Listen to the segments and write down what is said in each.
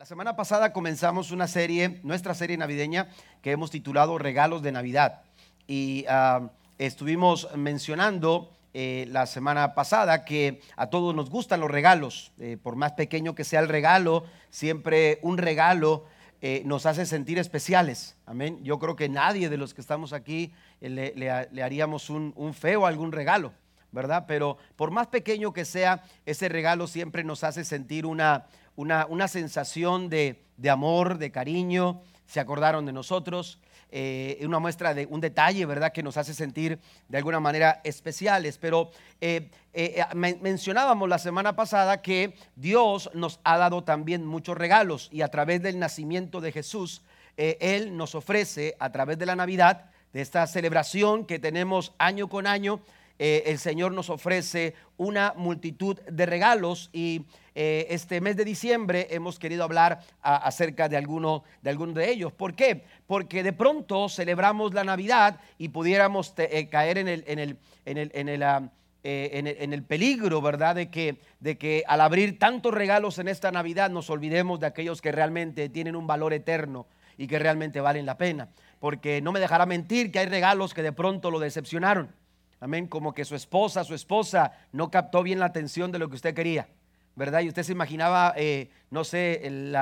La semana pasada comenzamos una serie, nuestra serie navideña, que hemos titulado Regalos de Navidad. Y ah, estuvimos mencionando eh, la semana pasada que a todos nos gustan los regalos. Eh, por más pequeño que sea el regalo, siempre un regalo eh, nos hace sentir especiales. Amén. Yo creo que nadie de los que estamos aquí le, haríamos un, un feo algún regalo. ¿verdad? Pero por más pequeño que sea, ese regalo siempre nos hace sentir una, una, sensación de, amor, de cariño, se acordaron de nosotros, eh, una muestra de un detalle, ¿verdad? Que nos hace sentir de alguna manera especiales. Pero eh, eh, mencionábamos la semana pasada que Dios nos ha dado también muchos regalos y a través del nacimiento de Jesús, Él nos ofrece a través de la Navidad, de esta celebración que tenemos año con año, el Señor nos ofrece una multitud de regalos y eh, este mes de diciembre hemos querido hablar acerca de alguno, de de ellos. ¿Por qué? Porque de pronto celebramos la Navidad y pudiéramos eh, caer en el, en el, en el, en el eh, en, el, peligro, ¿verdad? De que, de que al abrir tantos regalos en esta Navidad nos olvidemos de aquellos que realmente tienen un valor eterno y que realmente valen la pena. Porque no me dejará mentir que hay regalos que de pronto lo decepcionaron. Amén, como que su esposa, su esposa no captó bien la atención de lo que usted quería. ¿verdad? Y usted se imaginaba, eh, no sé, el,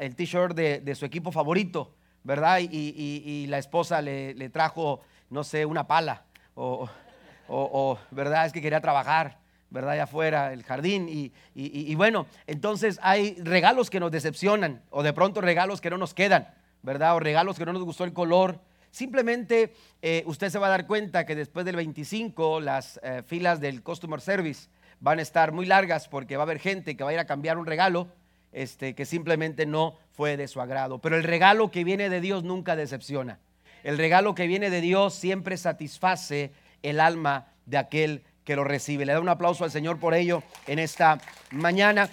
el t-shirt de, su equipo favorito, ¿verdad? Y, la esposa le, trajo, no sé, una pala, o, ¿verdad? Es que quería trabajar, ¿verdad? Allá afuera, el jardín. Y, bueno, entonces hay regalos que nos decepcionan, o de pronto regalos que no nos quedan, ¿verdad? O regalos que no nos gustó el color. Simplemente eh, usted se va a dar cuenta que después del 25, las eh, filas del Customer Service, van a estar muy largas porque va a haber gente que va a ir a cambiar un regalo este, que simplemente no fue de su agrado. Pero el regalo que viene de Dios nunca decepciona. El regalo que viene de Dios siempre satisface el alma de aquel que lo recibe. Le da un aplauso al Señor por ello en esta mañana.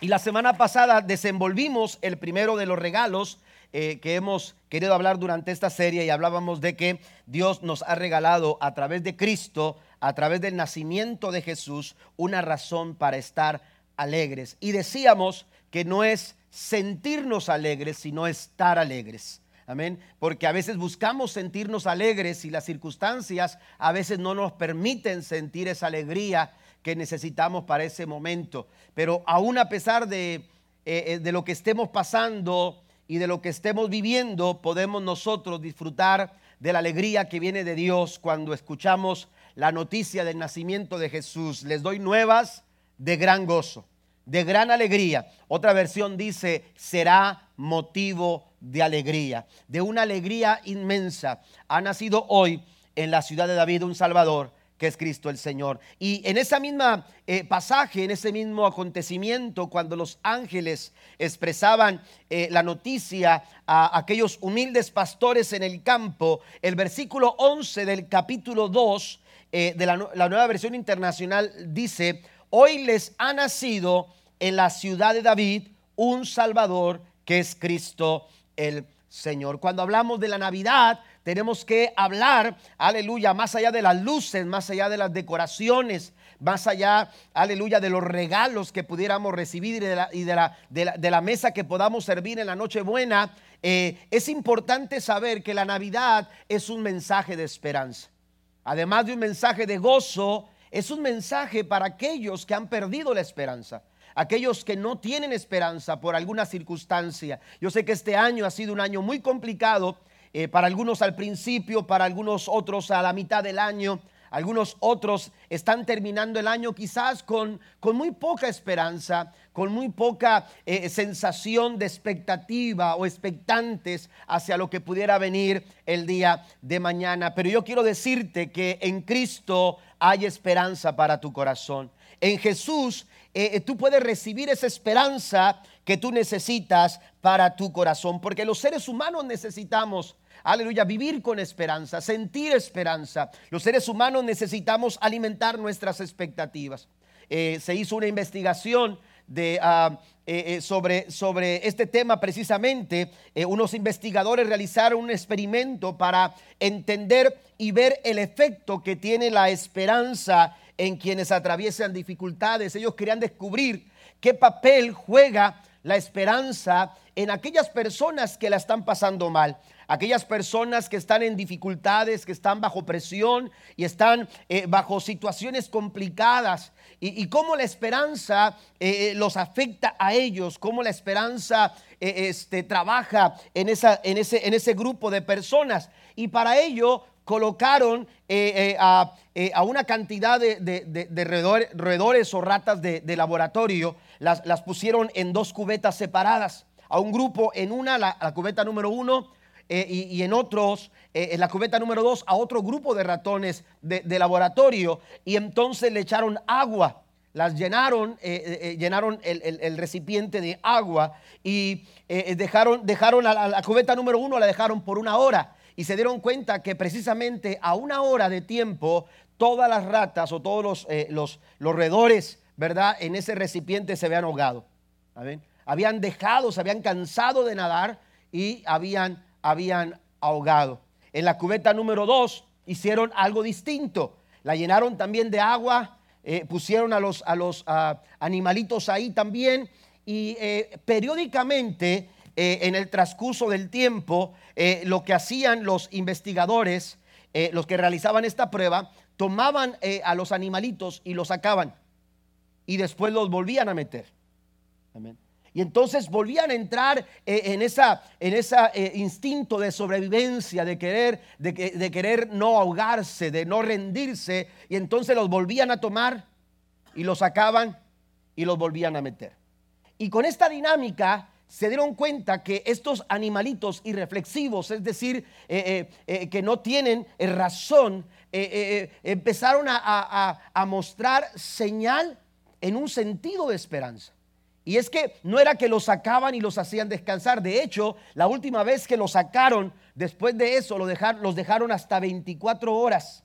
Y la semana pasada desenvolvimos el primero de los regalos eh, que hemos querido hablar durante esta serie y hablábamos de que Dios nos ha regalado a través de Cristo a través del nacimiento de Jesús una razón para estar alegres. Y decíamos que no es sentirnos alegres, sino estar alegres. Amén. Porque a veces buscamos sentirnos alegres y las circunstancias a veces no nos permiten sentir esa alegría que necesitamos para ese momento. Pero aún a pesar de, eh, eh, de lo que estemos pasando y de lo que estemos viviendo, podemos nosotros disfrutar de la alegría que viene de Dios cuando escuchamos la noticia del nacimiento de Jesús. Les doy nuevas de gran gozo, de gran alegría. Otra versión dice, será motivo de alegría, de una alegría inmensa. Ha nacido hoy en la ciudad de David un Salvador que es Cristo el Señor. Y en esa misma eh, pasaje, en ese mismo acontecimiento, cuando los ángeles expresaban eh, la noticia a aquellos humildes pastores en el campo, el versículo 11 del capítulo 2 eh, de la, nueva versión internacional dice, hoy les ha nacido en la ciudad de David un Salvador que es Cristo el Señor. Cuando hablamos de la Navidad, tenemos que hablar, aleluya, más allá de las luces, más allá de las decoraciones, más allá, aleluya, de los regalos que pudiéramos recibir y de la, mesa que podamos servir en la noche buena, eh, es importante saber que la Navidad es un mensaje de esperanza además de un mensaje de gozo, es un mensaje para aquellos que han perdido la esperanza, aquellos que no tienen esperanza por alguna circunstancia. Yo sé que este año ha sido un año muy complicado, eh, para algunos al principio, para algunos otros a la mitad del año. Algunos otros están terminando el año quizás con, con muy poca esperanza, con muy poca eh, sensación de expectativa o expectantes hacia lo que pudiera venir el día de mañana. Pero yo quiero decirte que en Cristo hay esperanza para tu corazón. En Jesús eh, tú puedes recibir esa esperanza que tú necesitas para tu corazón, porque los seres humanos necesitamos aleluya, vivir con esperanza, sentir esperanza. Los seres humanos necesitamos alimentar nuestras expectativas. Eh, se hizo una investigación ah, eh, eh, sobre, este tema precisamente. unos investigadores realizaron un experimento para entender y ver el efecto que tiene la esperanza en quienes atraviesan dificultades. Ellos querían descubrir qué papel juega la esperanza en aquellas personas que la están pasando mal, aquellas personas que están en dificultades, que están bajo presión y están eh, bajo situaciones complicadas. Y, cómo la esperanza eh, eh, los afecta a ellos, cómo la esperanza este, trabaja en, esa, en, ese, en ese grupo de personas. Y para ello colocaron a, una cantidad de, roedores, o ratas de, laboratorio, las, las, pusieron en dos cubetas separadas. A un grupo en una, la cubeta número uno, eh, y, en otros, eh, en la cubeta número dos, a otro grupo de ratones de, laboratorio y entonces le echaron agua. Las llenaron, eh, llenaron el, recipiente de agua y dejaron, dejaron la, cubeta número uno, la dejaron por una hora y se dieron cuenta que precisamente a una hora de tiempo todas las ratas o todos los, los, los roedores, ¿verdad? En ese recipiente se habían ahogado. Habían dejado, se habían cansado de nadar y habían habían ahogado. En la cubeta número dos hicieron algo distinto. La llenaron también de agua, eh, pusieron a los, a los animalitos ahí también y eh, periódicamente eh, en el transcurso del tiempo lo que hacían los investigadores, los que realizaban esta prueba, tomaban a los animalitos y los sacaban y después los volvían a meter. Amén. Y entonces volvían a entrar eh, en ese en eh, instinto de sobrevivencia, de querer, de, querer no ahogarse, de no rendirse. Y entonces los volvían a tomar y los sacaban y los volvían a meter. Y con esta dinámica se dieron cuenta que estos animalitos irreflexivos, es decir, eh, que no tienen razón, empezaron a mostrar señal en un sentido de esperanza. Y es que no era que los sacaban y los hacían descansar. De hecho, la última vez que los sacaron, después de eso, los dejaron, hasta 24 horas.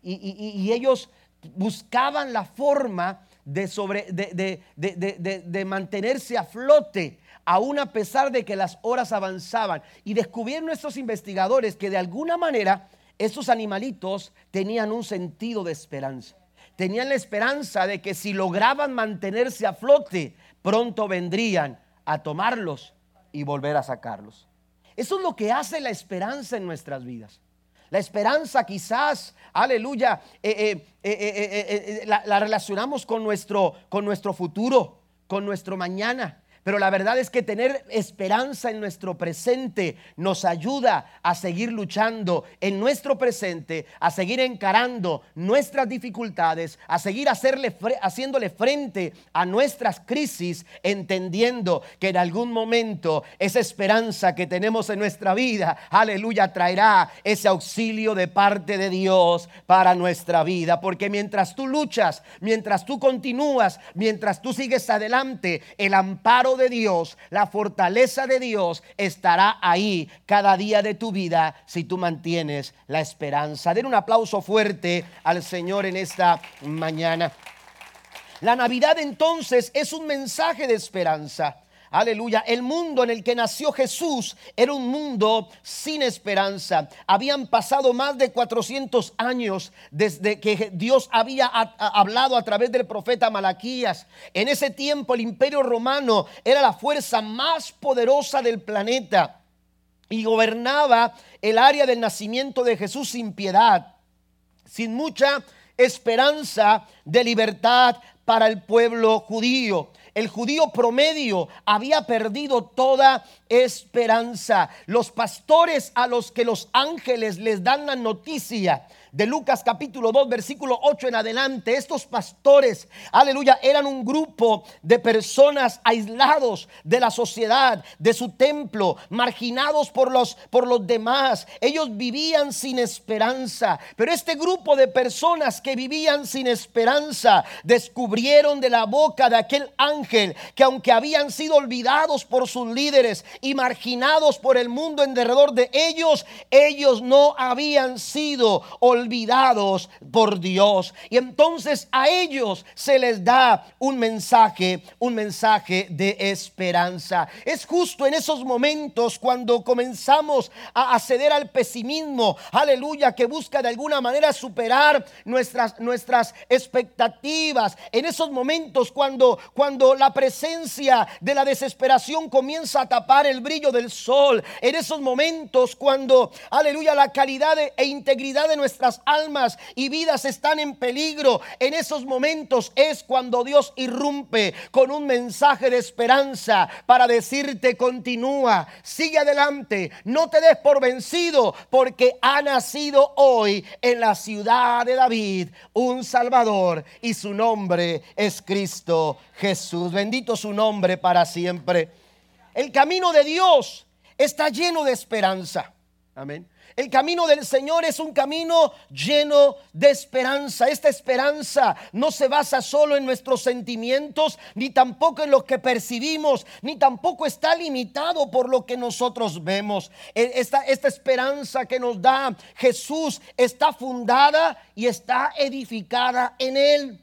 Y, ellos buscaban la forma de, sobre, de, mantenerse a flote, aún a pesar de que las horas avanzaban. Y descubrieron estos investigadores que de alguna manera estos animalitos tenían un sentido de esperanza tenían la esperanza de que si lograban mantenerse a flote, pronto vendrían a tomarlos y volver a sacarlos. Eso es lo que hace la esperanza en nuestras vidas. La esperanza quizás, aleluya, eh, eh, eh, la, la, relacionamos con nuestro, con nuestro futuro, con nuestro mañana. Pero la verdad es que tener esperanza en nuestro presente nos ayuda a seguir luchando en nuestro presente, a seguir encarando nuestras dificultades, a seguir hacerle, haciéndole frente a nuestras crisis, entendiendo que en algún momento esa esperanza que tenemos en nuestra vida, aleluya, traerá ese auxilio de parte de Dios para nuestra vida. Porque mientras tú luchas, mientras tú continúas, mientras tú sigues adelante, el amparo de Dios, la fortaleza de Dios estará ahí cada día de tu vida si tú mantienes la esperanza. Den un aplauso fuerte al Señor en esta mañana. La Navidad entonces es un mensaje de esperanza. Aleluya. El mundo en el que nació Jesús era un mundo sin esperanza. Habían pasado más de 400 años desde que Dios había hablado a través del profeta Malaquías. En ese tiempo el imperio romano era la fuerza más poderosa del planeta y gobernaba el área del nacimiento de Jesús sin piedad, sin mucha esperanza de libertad para el pueblo judío el judío promedio había perdido toda esperanza. Los pastores a los que los ángeles les dan la noticia de Lucas capítulo 2, versículo 8 en adelante, estos pastores, aleluya, eran un grupo de personas aislados de la sociedad, de su templo, marginados por los, por los demás. Ellos vivían sin esperanza, pero este grupo de personas que vivían sin esperanza descubrieron de la boca de aquel ángel que aunque habían sido olvidados por sus líderes y marginados por el mundo en derredor de ellos, ellos no habían sido olvidados olvidados por Dios. Y entonces a ellos se les da un mensaje, un mensaje de esperanza. Es justo en esos momentos cuando comenzamos a acceder al pesimismo, aleluya, que busca de alguna manera superar nuestras, nuestras expectativas. En esos momentos cuando, cuando la presencia de la desesperación comienza a tapar el brillo del sol. En esos momentos cuando, aleluya, la calidad e integridad de nuestras almas y vidas están en peligro. En esos momentos es cuando Dios irrumpe con un mensaje de esperanza para decirte continúa, sigue adelante, no te des por vencido porque ha nacido hoy en la ciudad de David un Salvador y su nombre es Cristo Jesús. Bendito su nombre para siempre. El camino de Dios está lleno de esperanza. Amén. El camino del Señor es un camino lleno de esperanza. Esta esperanza no se basa solo en nuestros sentimientos, ni tampoco en lo que percibimos, ni tampoco está limitado por lo que nosotros vemos. E, esta, esperanza que nos da Jesús está fundada y está edificada en Él.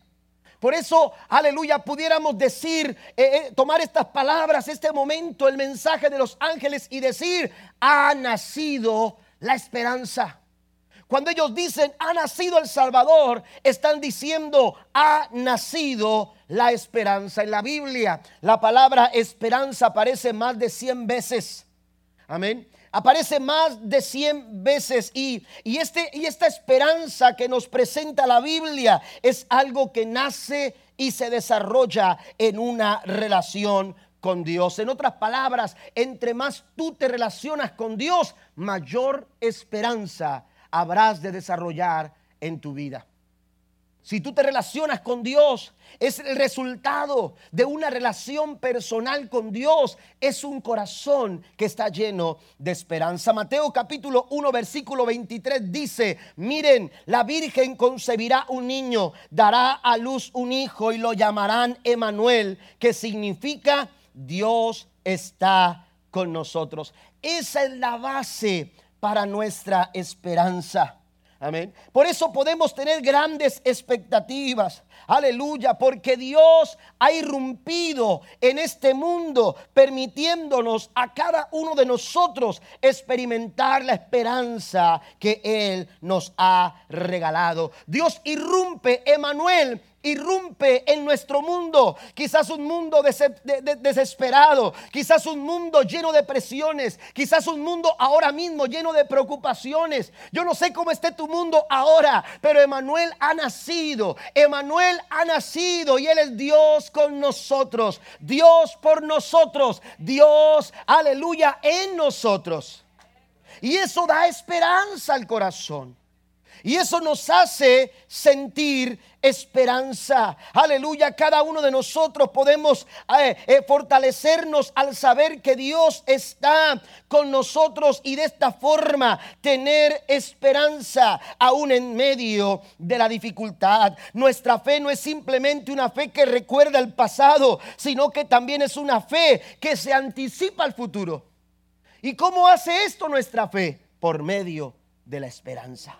Por eso, aleluya, pudiéramos decir, eh, eh, tomar estas palabras, este momento, el mensaje de los ángeles y decir, ha nacido la esperanza. Cuando ellos dicen, ha nacido el Salvador, están diciendo, ha nacido la esperanza. En la Biblia, la palabra esperanza aparece más de 100 veces. Amén aparece más de 100 veces y, y, este, y esta esperanza que nos presenta la Biblia es algo que nace y se desarrolla en una relación con Dios. En otras palabras, entre más tú te relacionas con Dios, mayor esperanza habrás de desarrollar en tu vida. Si tú te relacionas con Dios, es el resultado de una relación personal con Dios. Es un corazón que está lleno de esperanza. Mateo capítulo 1 versículo 23 dice, miren, la Virgen concebirá un niño, dará a luz un hijo y lo llamarán Emanuel, que significa Dios está con nosotros. Esa es la base para nuestra esperanza. Amén. Por eso podemos tener grandes expectativas. Aleluya, porque Dios ha irrumpido en este mundo, permitiéndonos a cada uno de nosotros experimentar la esperanza que Él nos ha regalado. Dios irrumpe, Emanuel, irrumpe en nuestro mundo. Quizás un mundo desesperado, quizás un mundo lleno de presiones, quizás un mundo ahora mismo lleno de preocupaciones. Yo no sé cómo esté tu mundo ahora, pero Emanuel ha nacido. Emanuel ha nacido y Él es Dios con nosotros. Dios por nosotros. Dios, aleluya, en nosotros. Y eso da esperanza al corazón. Y eso nos hace sentir esperanza. Aleluya, cada uno de nosotros podemos eh, eh, fortalecernos al saber que Dios está con nosotros y de esta forma tener esperanza aún en medio de la dificultad. Nuestra fe no es simplemente una fe que recuerda el pasado, sino que también es una fe que se anticipa al futuro. ¿Y cómo hace esto nuestra fe? Por medio de la esperanza.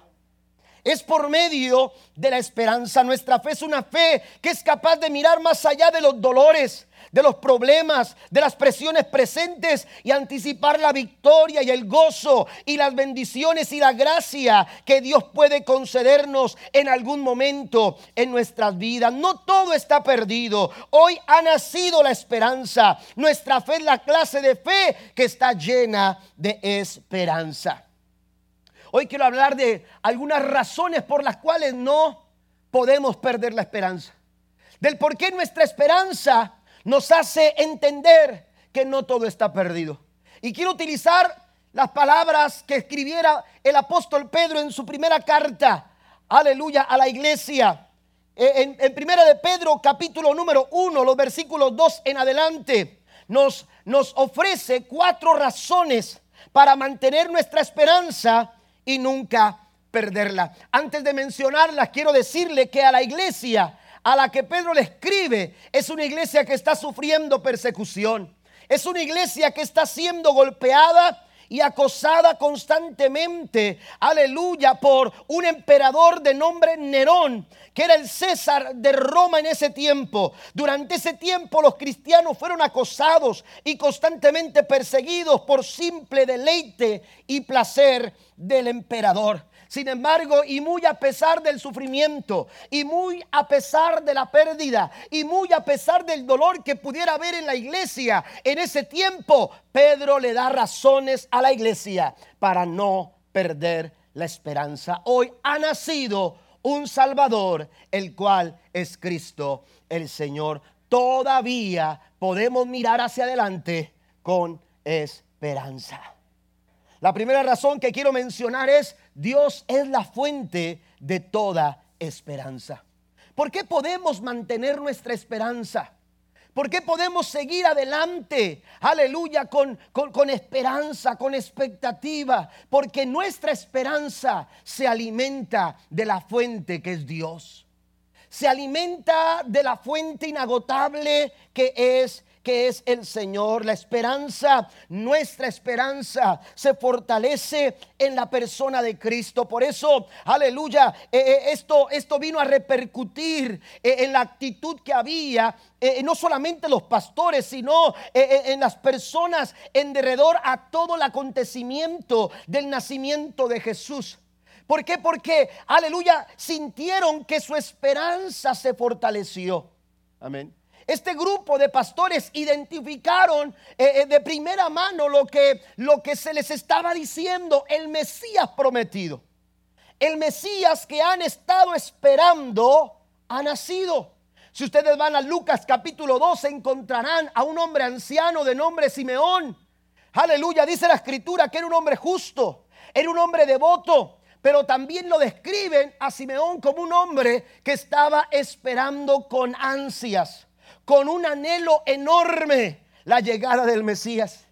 Es por medio de la esperanza. Nuestra fe es una fe que es capaz de mirar más allá de los dolores, de los problemas, de las presiones presentes y anticipar la victoria y el gozo y las bendiciones y la gracia que Dios puede concedernos en algún momento en nuestras vidas. No todo está perdido. Hoy ha nacido la esperanza. Nuestra fe es la clase de fe que está llena de esperanza. Hoy quiero hablar de algunas razones por las cuales no podemos perder la esperanza. Del por qué nuestra esperanza nos hace entender que no todo está perdido. Y quiero utilizar las palabras que escribiera el apóstol Pedro en su primera carta, aleluya, a la iglesia. En, en primera de Pedro, capítulo número 1, los versículos 2 en adelante, nos, nos ofrece cuatro razones para mantener nuestra esperanza y nunca perderla. Antes de mencionarla, quiero decirle que a la iglesia a la que Pedro le escribe es una iglesia que está sufriendo persecución. Es una iglesia que está siendo golpeada y acosada constantemente, aleluya, por un emperador de nombre Nerón, que era el César de Roma en ese tiempo. Durante ese tiempo los cristianos fueron acosados y constantemente perseguidos por simple deleite y placer del emperador. Sin embargo, y muy a pesar del sufrimiento, y muy a pesar de la pérdida, y muy a pesar del dolor que pudiera haber en la iglesia en ese tiempo, Pedro le da razones a la iglesia para no perder la esperanza. Hoy ha nacido un Salvador, el cual es Cristo el Señor. Todavía podemos mirar hacia adelante con esperanza. La primera razón que quiero mencionar es Dios es la fuente de toda esperanza. ¿Por qué podemos mantener nuestra esperanza? ¿Por qué podemos seguir adelante? Aleluya, con, con, esperanza, con expectativa. Porque nuestra esperanza se alimenta de la fuente que es Dios. Se alimenta de la fuente inagotable que es que es el Señor. La esperanza, nuestra esperanza se fortalece en la persona de Cristo. Por eso, aleluya, eh, eh, esto, esto vino a repercutir eh, en la actitud que había no solamente los pastores, sino en las personas en derredor a todo el acontecimiento del nacimiento de Jesús. ¿Por qué? Porque, aleluya, sintieron que su esperanza se fortaleció. Amén este grupo de pastores identificaron eh, eh, de primera mano lo que, lo que se les estaba diciendo, el Mesías prometido. El Mesías que han estado esperando ha nacido. Si ustedes van a Lucas capítulo 2 encontrarán a un hombre anciano de nombre Simeón. Aleluya, dice la escritura que era un hombre justo, era un hombre devoto, pero también lo describen a Simeón como un hombre que estaba esperando con ansias con un anhelo enorme la llegada del Mesías.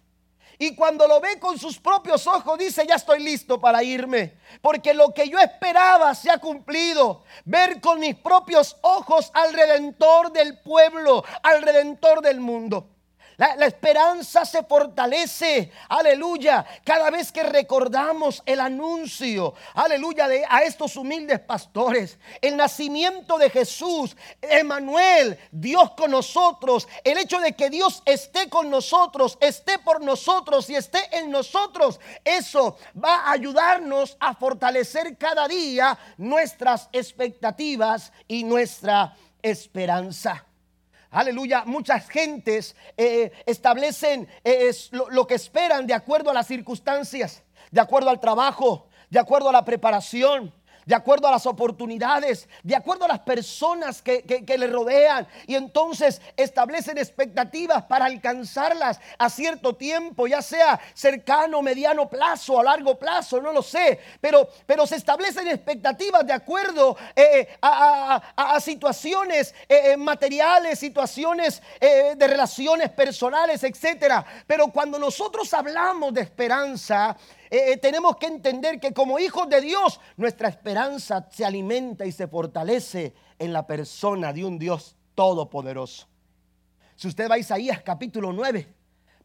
Y cuando lo ve con sus propios ojos, dice, ya estoy listo para irme. Porque lo que yo esperaba se ha cumplido. Ver con mis propios ojos al redentor del pueblo, al redentor del mundo. La, esperanza se fortalece, aleluya, cada vez que recordamos el anuncio, aleluya, de, a estos humildes pastores, el nacimiento de Jesús, Emanuel, Dios con nosotros, el hecho de que Dios esté con nosotros, esté por nosotros y esté en nosotros, eso va a ayudarnos a fortalecer cada día nuestras expectativas y nuestra esperanza. Aleluya, muchas gentes eh, establecen eh, lo que esperan de acuerdo a las circunstancias, de acuerdo al trabajo, de acuerdo a la preparación, de acuerdo a las oportunidades, de acuerdo a las personas que, le rodean. Y entonces establecen expectativas para alcanzarlas a cierto tiempo, ya sea cercano, mediano plazo, a largo plazo, no lo sé. Pero, pero se establecen expectativas de acuerdo eh, a, situaciones eh, eh, materiales, situaciones de relaciones personales, etcétera. Pero cuando nosotros hablamos de esperanza, eh, eh, tenemos que entender que como hijos de Dios, nuestra esperanza se alimenta y se fortalece en la persona de un Dios todopoderoso. Si usted va a Isaías capítulo 9,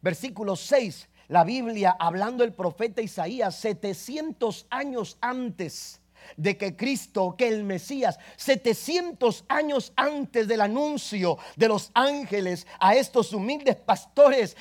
versículo 6, la Biblia hablando el profeta Isaías 700 años antes de que Cristo, que el Mesías, 700 años antes del anuncio de los ángeles a estos humildes pastores,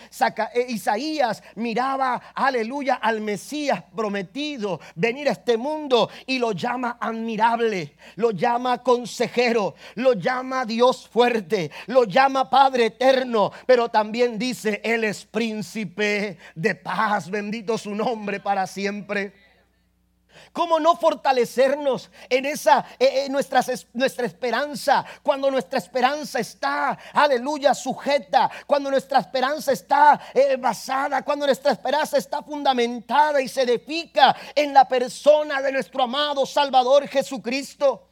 eh, Isaías miraba, aleluya, al Mesías prometido venir a este mundo y lo llama admirable, lo llama consejero, lo llama Dios fuerte, lo llama Padre eterno, pero también dice, Él es príncipe de paz, bendito su nombre para siempre. ¿Cómo no fortalecernos en esa eh, eh, nuestra, nuestra esperanza? Cuando nuestra esperanza está, aleluya, sujeta. Cuando nuestra esperanza está eh, basada. Cuando nuestra esperanza está fundamentada y se edifica en la persona de nuestro amado Salvador Jesucristo.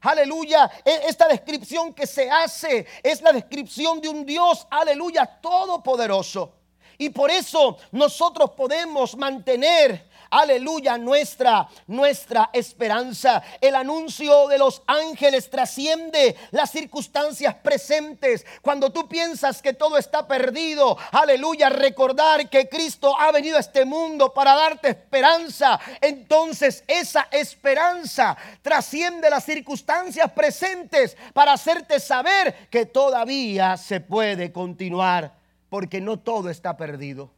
Aleluya. E, esta descripción que se hace es la descripción de un Dios, aleluya, todopoderoso. Y por eso nosotros podemos mantener aleluya, nuestra, nuestra esperanza. El anuncio de los ángeles trasciende las circunstancias presentes. Cuando tú piensas que todo está perdido, aleluya, recordar que Cristo ha venido a este mundo para darte esperanza. Entonces esa esperanza trasciende las circunstancias presentes para hacerte saber que todavía se puede continuar, porque no todo está perdido.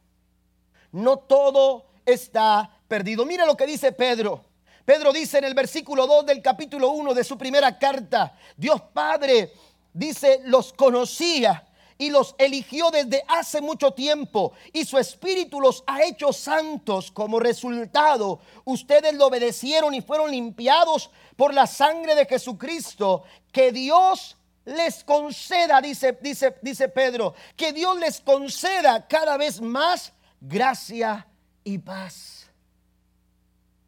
No todo está perdido. Mira lo que dice Pedro. Pedro dice en el versículo 2 del capítulo 1 de su primera carta, Dios Padre dice, los conocía y los eligió desde hace mucho tiempo y su espíritu los ha hecho santos como resultado. Ustedes lo obedecieron y fueron limpiados por la sangre de Jesucristo. Que Dios les conceda, dice, dice, dice Pedro, que Dios les conceda cada vez más gracia y paz.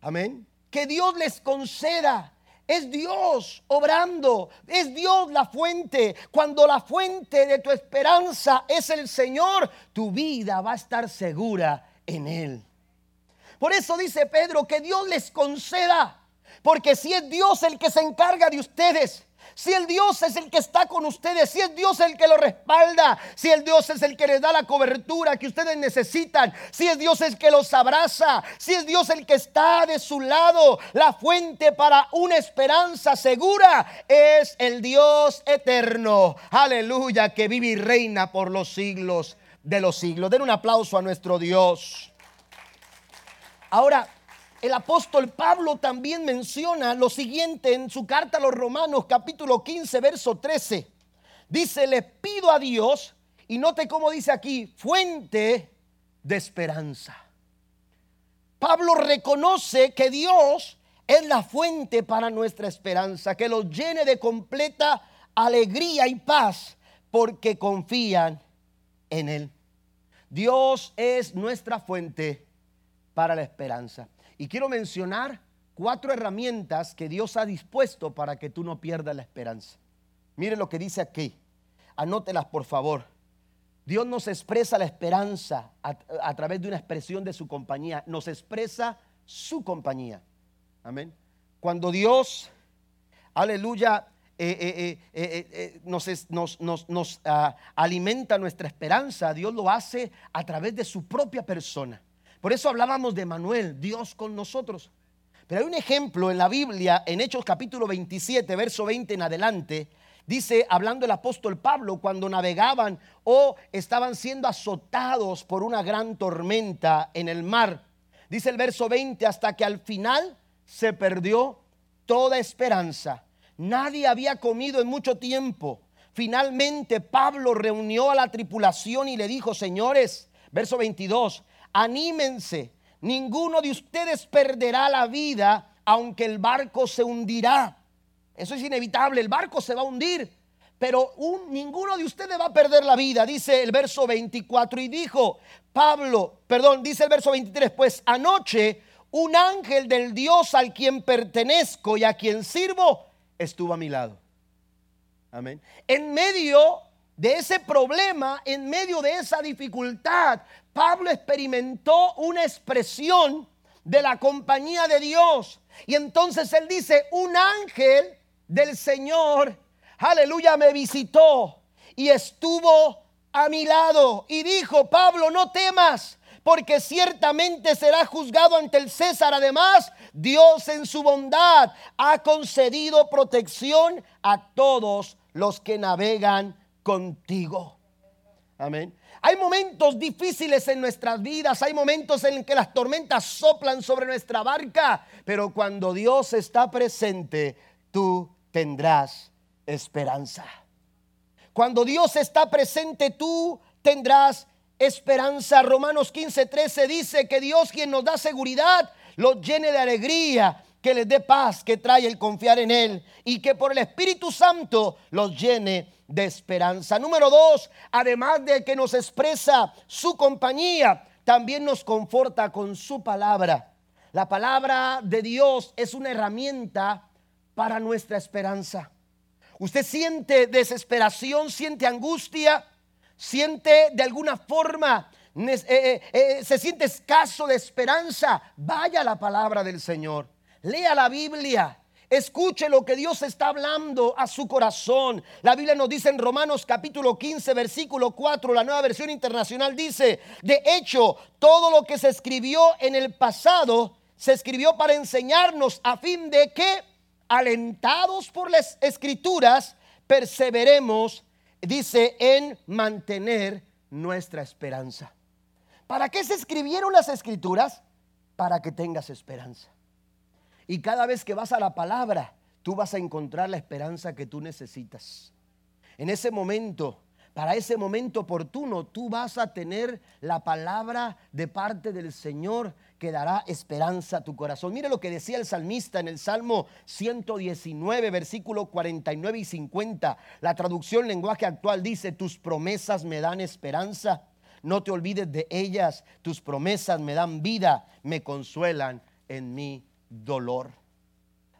Amén. Que Dios les conceda. Es Dios obrando, es Dios la fuente. Cuando la fuente de tu esperanza es el Señor, tu vida va a estar segura en Él. Por eso dice Pedro que Dios les conceda, porque si es Dios el que se encarga de ustedes, si el Dios es el que está con ustedes, si es Dios el que lo respalda, si el Dios es el que les da la cobertura que ustedes necesitan, si es Dios el que los abraza, si es Dios el que está de su lado, la fuente para una esperanza segura es el Dios eterno. Aleluya, que vive y reina por los siglos de los siglos. Den un aplauso a nuestro Dios. Ahora, el apóstol Pablo también menciona lo siguiente en su carta a los Romanos capítulo 15, verso 13. Dice, le pido a Dios, y note cómo dice aquí, fuente de esperanza. Pablo reconoce que Dios es la fuente para nuestra esperanza, que los llene de completa alegría y paz porque confían en Él. Dios es nuestra fuente para la esperanza. Y quiero mencionar cuatro herramientas que Dios ha dispuesto para que tú no pierdas la esperanza. Mire lo que dice aquí. Anótelas por favor. Dios nos expresa la esperanza a, través de una expresión de su compañía. Nos expresa su compañía. Amén. Cuando Dios, aleluya, eh, eh, eh, nos, ah, alimenta nuestra esperanza, Dios lo hace a través de su propia persona. Por eso hablábamos de Manuel, Dios con nosotros. Pero hay un ejemplo en la Biblia, en Hechos capítulo 27, verso 20 en adelante, dice, hablando el apóstol Pablo, cuando navegaban o estaban siendo azotados por una gran tormenta en el mar. Dice el verso 20, hasta que al final se perdió toda esperanza. Nadie había comido en mucho tiempo. Finalmente Pablo reunió a la tripulación y le dijo, señores, verso 22, anímense, ninguno de ustedes perderá la vida aunque el barco se hundirá. Eso es inevitable, el barco se va a hundir, pero ninguno de ustedes va a perder la vida, dice el verso 24. Y dijo Pablo, perdón, dice el verso 23, pues anoche un ángel del Dios al quien pertenezco y a quien sirvo estuvo a mi lado. Amén. En medio de ese problema, en medio de esa dificultad, Pablo experimentó una expresión de la compañía de Dios. Y entonces él dice, un ángel del Señor, aleluya, me visitó y estuvo a mi lado y dijo, Pablo, no temas, porque ciertamente será juzgado ante el César. Además, Dios en su bondad ha concedido protección a todos los que navegan contigo. Amén. Hay momentos difíciles en nuestras vidas, hay momentos en que las tormentas soplan sobre nuestra barca, pero cuando Dios está presente, tú tendrás esperanza. Cuando Dios está presente, tú tendrás esperanza. Romanos 15, 13 dice que Dios quien nos da seguridad, los llene de alegría, que les dé paz, que trae el confiar en Él y que por el Espíritu Santo los llene de esperanza. Número dos, además de que nos expresa su compañía, también nos conforta con su palabra. La palabra de Dios es una herramienta para nuestra esperanza. Usted siente desesperación, siente angustia, siente de alguna forma eh, eh, eh, se siente escaso de esperanza, vaya la palabra del Señor. Lea la Biblia. Escuche lo que Dios está hablando a su corazón. La Biblia nos dice en Romanos capítulo 15, versículo 4, la nueva versión internacional dice, de hecho, todo lo que se escribió en el pasado se escribió para enseñarnos a fin de que, alentados por las escrituras, perseveremos, dice, en mantener nuestra esperanza. ¿Para qué se escribieron las escrituras? Para que tengas esperanza. Y cada vez que vas a la palabra, tú vas a encontrar la esperanza que tú necesitas. En ese momento, para ese momento oportuno, tú vas a tener la palabra de parte del Señor que dará esperanza a tu corazón. Mire lo que decía el salmista en el Salmo 119, versículo 49 y 50. La traducción lenguaje actual dice, tus promesas me dan esperanza. No te olvides de ellas. Tus promesas me dan vida, me consuelan en mi dolor.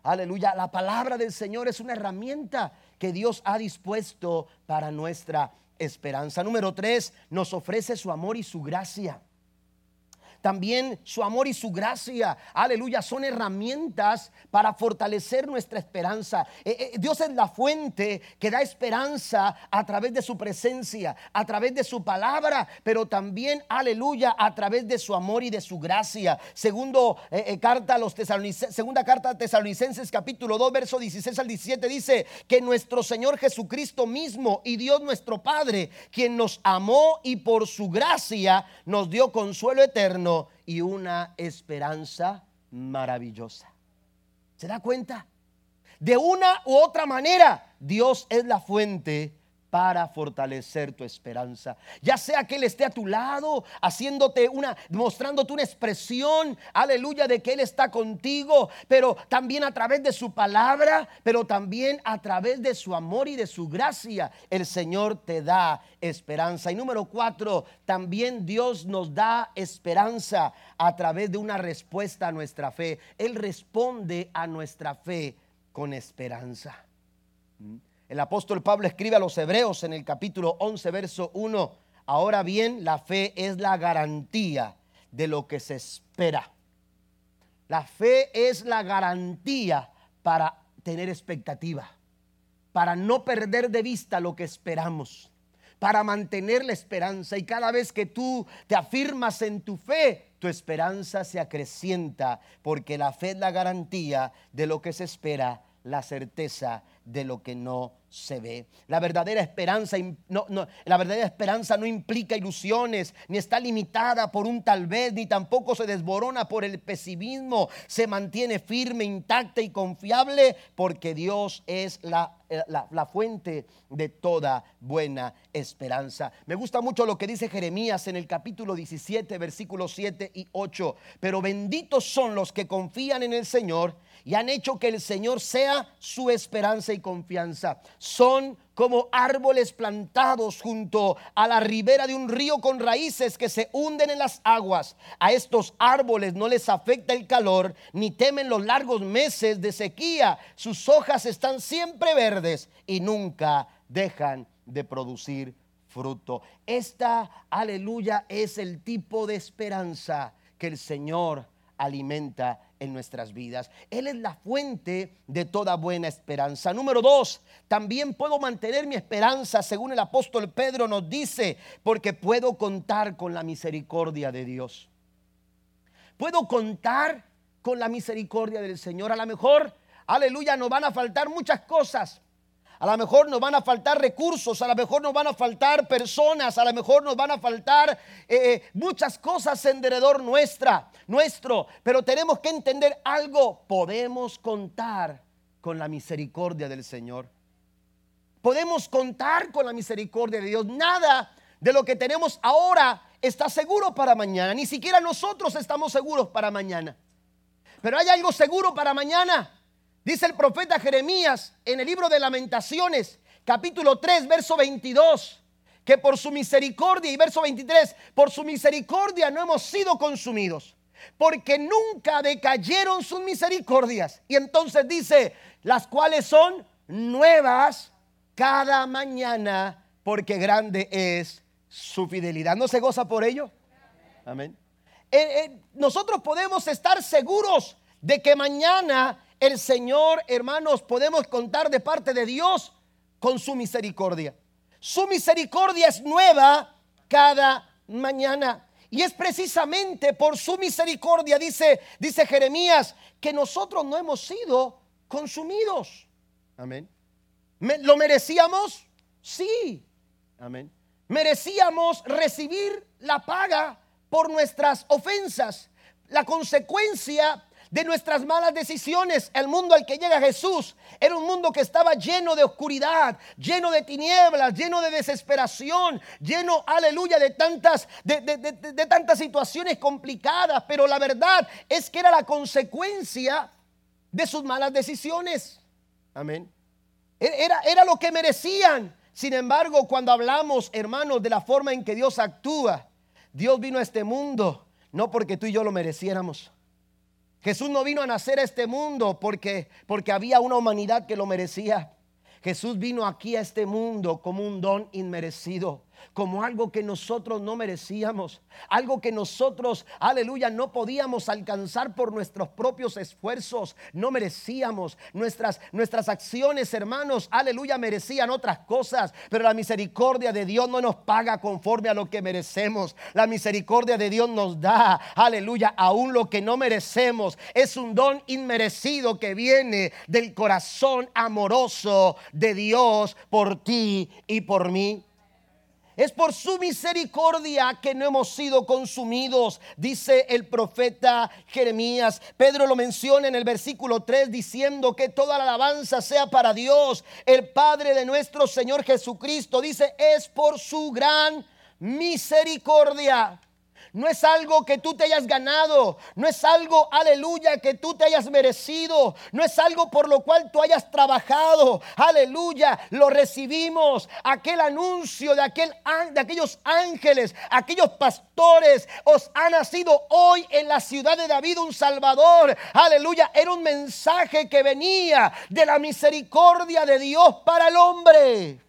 Aleluya. La palabra del Señor es una herramienta que Dios ha dispuesto para nuestra esperanza. Número tres, nos ofrece su amor y su gracia. También su amor y su gracia, aleluya, son herramientas para fortalecer nuestra esperanza. Eh, eh, Dios es la fuente que da esperanza a través de su presencia, a través de su palabra, pero también, aleluya, a través de su amor y de su gracia. Eh, carta a los segunda carta a tesalonicenses capítulo 2, verso 16 al 17 dice que nuestro Señor Jesucristo mismo y Dios nuestro Padre, quien nos amó y por su gracia nos dio consuelo eterno y una esperanza maravillosa. ¿Se da cuenta? De una u otra manera, Dios es la fuente para fortalecer tu esperanza. Ya sea que Él esté a tu lado, haciéndote una, mostrándote una expresión, aleluya, de que Él está contigo, pero también a través de su palabra, pero también a través de su amor y de su gracia, el Señor te da esperanza. Y número cuatro, también Dios nos da esperanza a través de una respuesta a nuestra fe. Él responde a nuestra fe con esperanza. El apóstol Pablo escribe a los hebreos en el capítulo 11, verso 1, ahora bien, la fe es la garantía de lo que se espera. La fe es la garantía para tener expectativa, para no perder de vista lo que esperamos, para mantener la esperanza. Y cada vez que tú te afirmas en tu fe, tu esperanza se acrecienta, porque la fe es la garantía de lo que se espera, la certeza de lo que no se ve. La verdadera esperanza no, la verdadera esperanza no implica ilusiones, ni está limitada por un tal vez, ni tampoco se desborona por el pesimismo. Se mantiene firme, intacta y confiable porque Dios es la, la, la fuente de toda buena esperanza. Me gusta mucho lo que dice Jeremías en el capítulo 17, versículos 7 y 8. Pero benditos son los que confían en el Señor y han hecho que el Señor sea su esperanza y confianza. Son como árboles plantados junto a la ribera de un río con raíces que se hunden en las aguas. A estos árboles no les afecta el calor ni temen los largos meses de sequía. Sus hojas están siempre verdes y nunca dejan de producir fruto. Esta, aleluya, es el tipo de esperanza que el Señor alimenta en nuestras vidas. Él es la fuente de toda buena esperanza. Número dos, también puedo mantener mi esperanza, según el apóstol Pedro nos dice, porque puedo contar con la misericordia de Dios. Puedo contar con la misericordia del Señor. A lo mejor, aleluya, nos van a faltar muchas cosas. A lo mejor nos van a faltar recursos, a lo mejor nos van a faltar personas, a lo mejor nos van a faltar eh, muchas cosas en derredor nuestra, nuestro. Pero tenemos que entender algo. Podemos contar con la misericordia del Señor. Podemos contar con la misericordia de Dios. Nada de lo que tenemos ahora está seguro para mañana. Ni siquiera nosotros estamos seguros para mañana. Pero hay algo seguro para mañana. Dice el profeta Jeremías en el libro de lamentaciones, capítulo 3, verso 22, que por su misericordia, y verso 23, por su misericordia no hemos sido consumidos, porque nunca decayeron sus misericordias. Y entonces dice, las cuales son nuevas cada mañana, porque grande es su fidelidad. ¿No se goza por ello? Amén. Eh, eh, nosotros podemos estar seguros de que mañana el Señor, hermanos, podemos contar de parte de Dios con su misericordia. Su misericordia es nueva cada mañana. Y es precisamente por su misericordia, dice, dice Jeremías, que nosotros no hemos sido consumidos. Amén. ¿Lo merecíamos? Sí. Amén. Merecíamos recibir la paga por nuestras ofensas. La consecuencia de nuestras malas decisiones. El mundo al que llega Jesús era un mundo que estaba lleno de oscuridad, lleno de tinieblas, lleno de desesperación, lleno, aleluya, de tantas, de, de tantas situaciones complicadas. Pero la verdad es que era la consecuencia de sus malas decisiones. Amén. E, era, era lo que merecían. Sin embargo, cuando hablamos, hermanos, de la forma en que Dios actúa, Dios vino a este mundo no porque tú y yo lo mereciéramos. Jesús no vino a nacer a este mundo porque, porque había una humanidad que lo merecía. Jesús vino aquí a este mundo como un don inmerecido como algo que nosotros no merecíamos, algo que nosotros, aleluya, no podíamos alcanzar por nuestros propios esfuerzos, no merecíamos. Nuestras, nuestras acciones, hermanos, aleluya, merecían otras cosas, pero la misericordia de Dios no nos paga conforme a lo que merecemos. La misericordia de Dios nos da, aleluya, aún lo que no merecemos. Es un don inmerecido que viene del corazón amoroso de Dios por ti y por mí. Es por su misericordia que no hemos sido consumidos, dice el profeta Jeremías. Pedro lo menciona en el versículo 3 diciendo que toda la alabanza sea para Dios, el Padre de nuestro Señor Jesucristo. Dice, es por su gran misericordia. No es algo que tú te hayas ganado. No es algo, aleluya, que tú te hayas merecido. No es algo por lo cual tú hayas trabajado. Aleluya, lo recibimos. Aquel anuncio de, aquel, de aquellos ángeles, aquellos pastores, os ha nacido hoy en la ciudad de David un Salvador. Aleluya, era un mensaje que venía de la misericordia de Dios para el hombre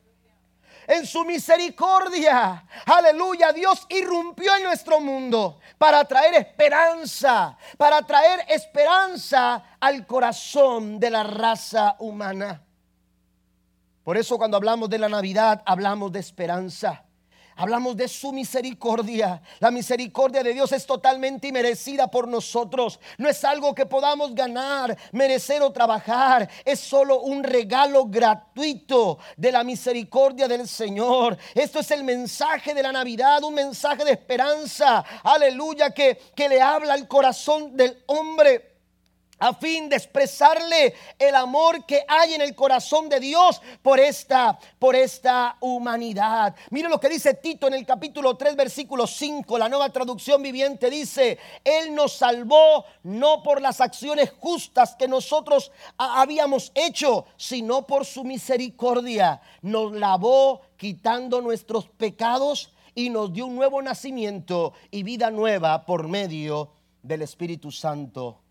en su misericordia. Aleluya, Dios irrumpió en nuestro mundo para traer esperanza, para traer esperanza al corazón de la raza humana. Por eso cuando hablamos de la Navidad, hablamos de esperanza. Hablamos de su misericordia. La misericordia de Dios es totalmente merecida por nosotros. No es algo que podamos ganar, merecer o trabajar. Es solo un regalo gratuito de la misericordia del Señor. Esto es el mensaje de la Navidad, un mensaje de esperanza. Aleluya, que, que le habla al corazón del hombre a fin de expresarle el amor que hay en el corazón de Dios por esta por esta humanidad. Mire lo que dice Tito en el capítulo 3 versículo 5, la Nueva Traducción Viviente dice, él nos salvó no por las acciones justas que nosotros habíamos hecho, sino por su misericordia. Nos lavó quitando nuestros pecados y nos dio un nuevo nacimiento y vida nueva por medio del Espíritu Santo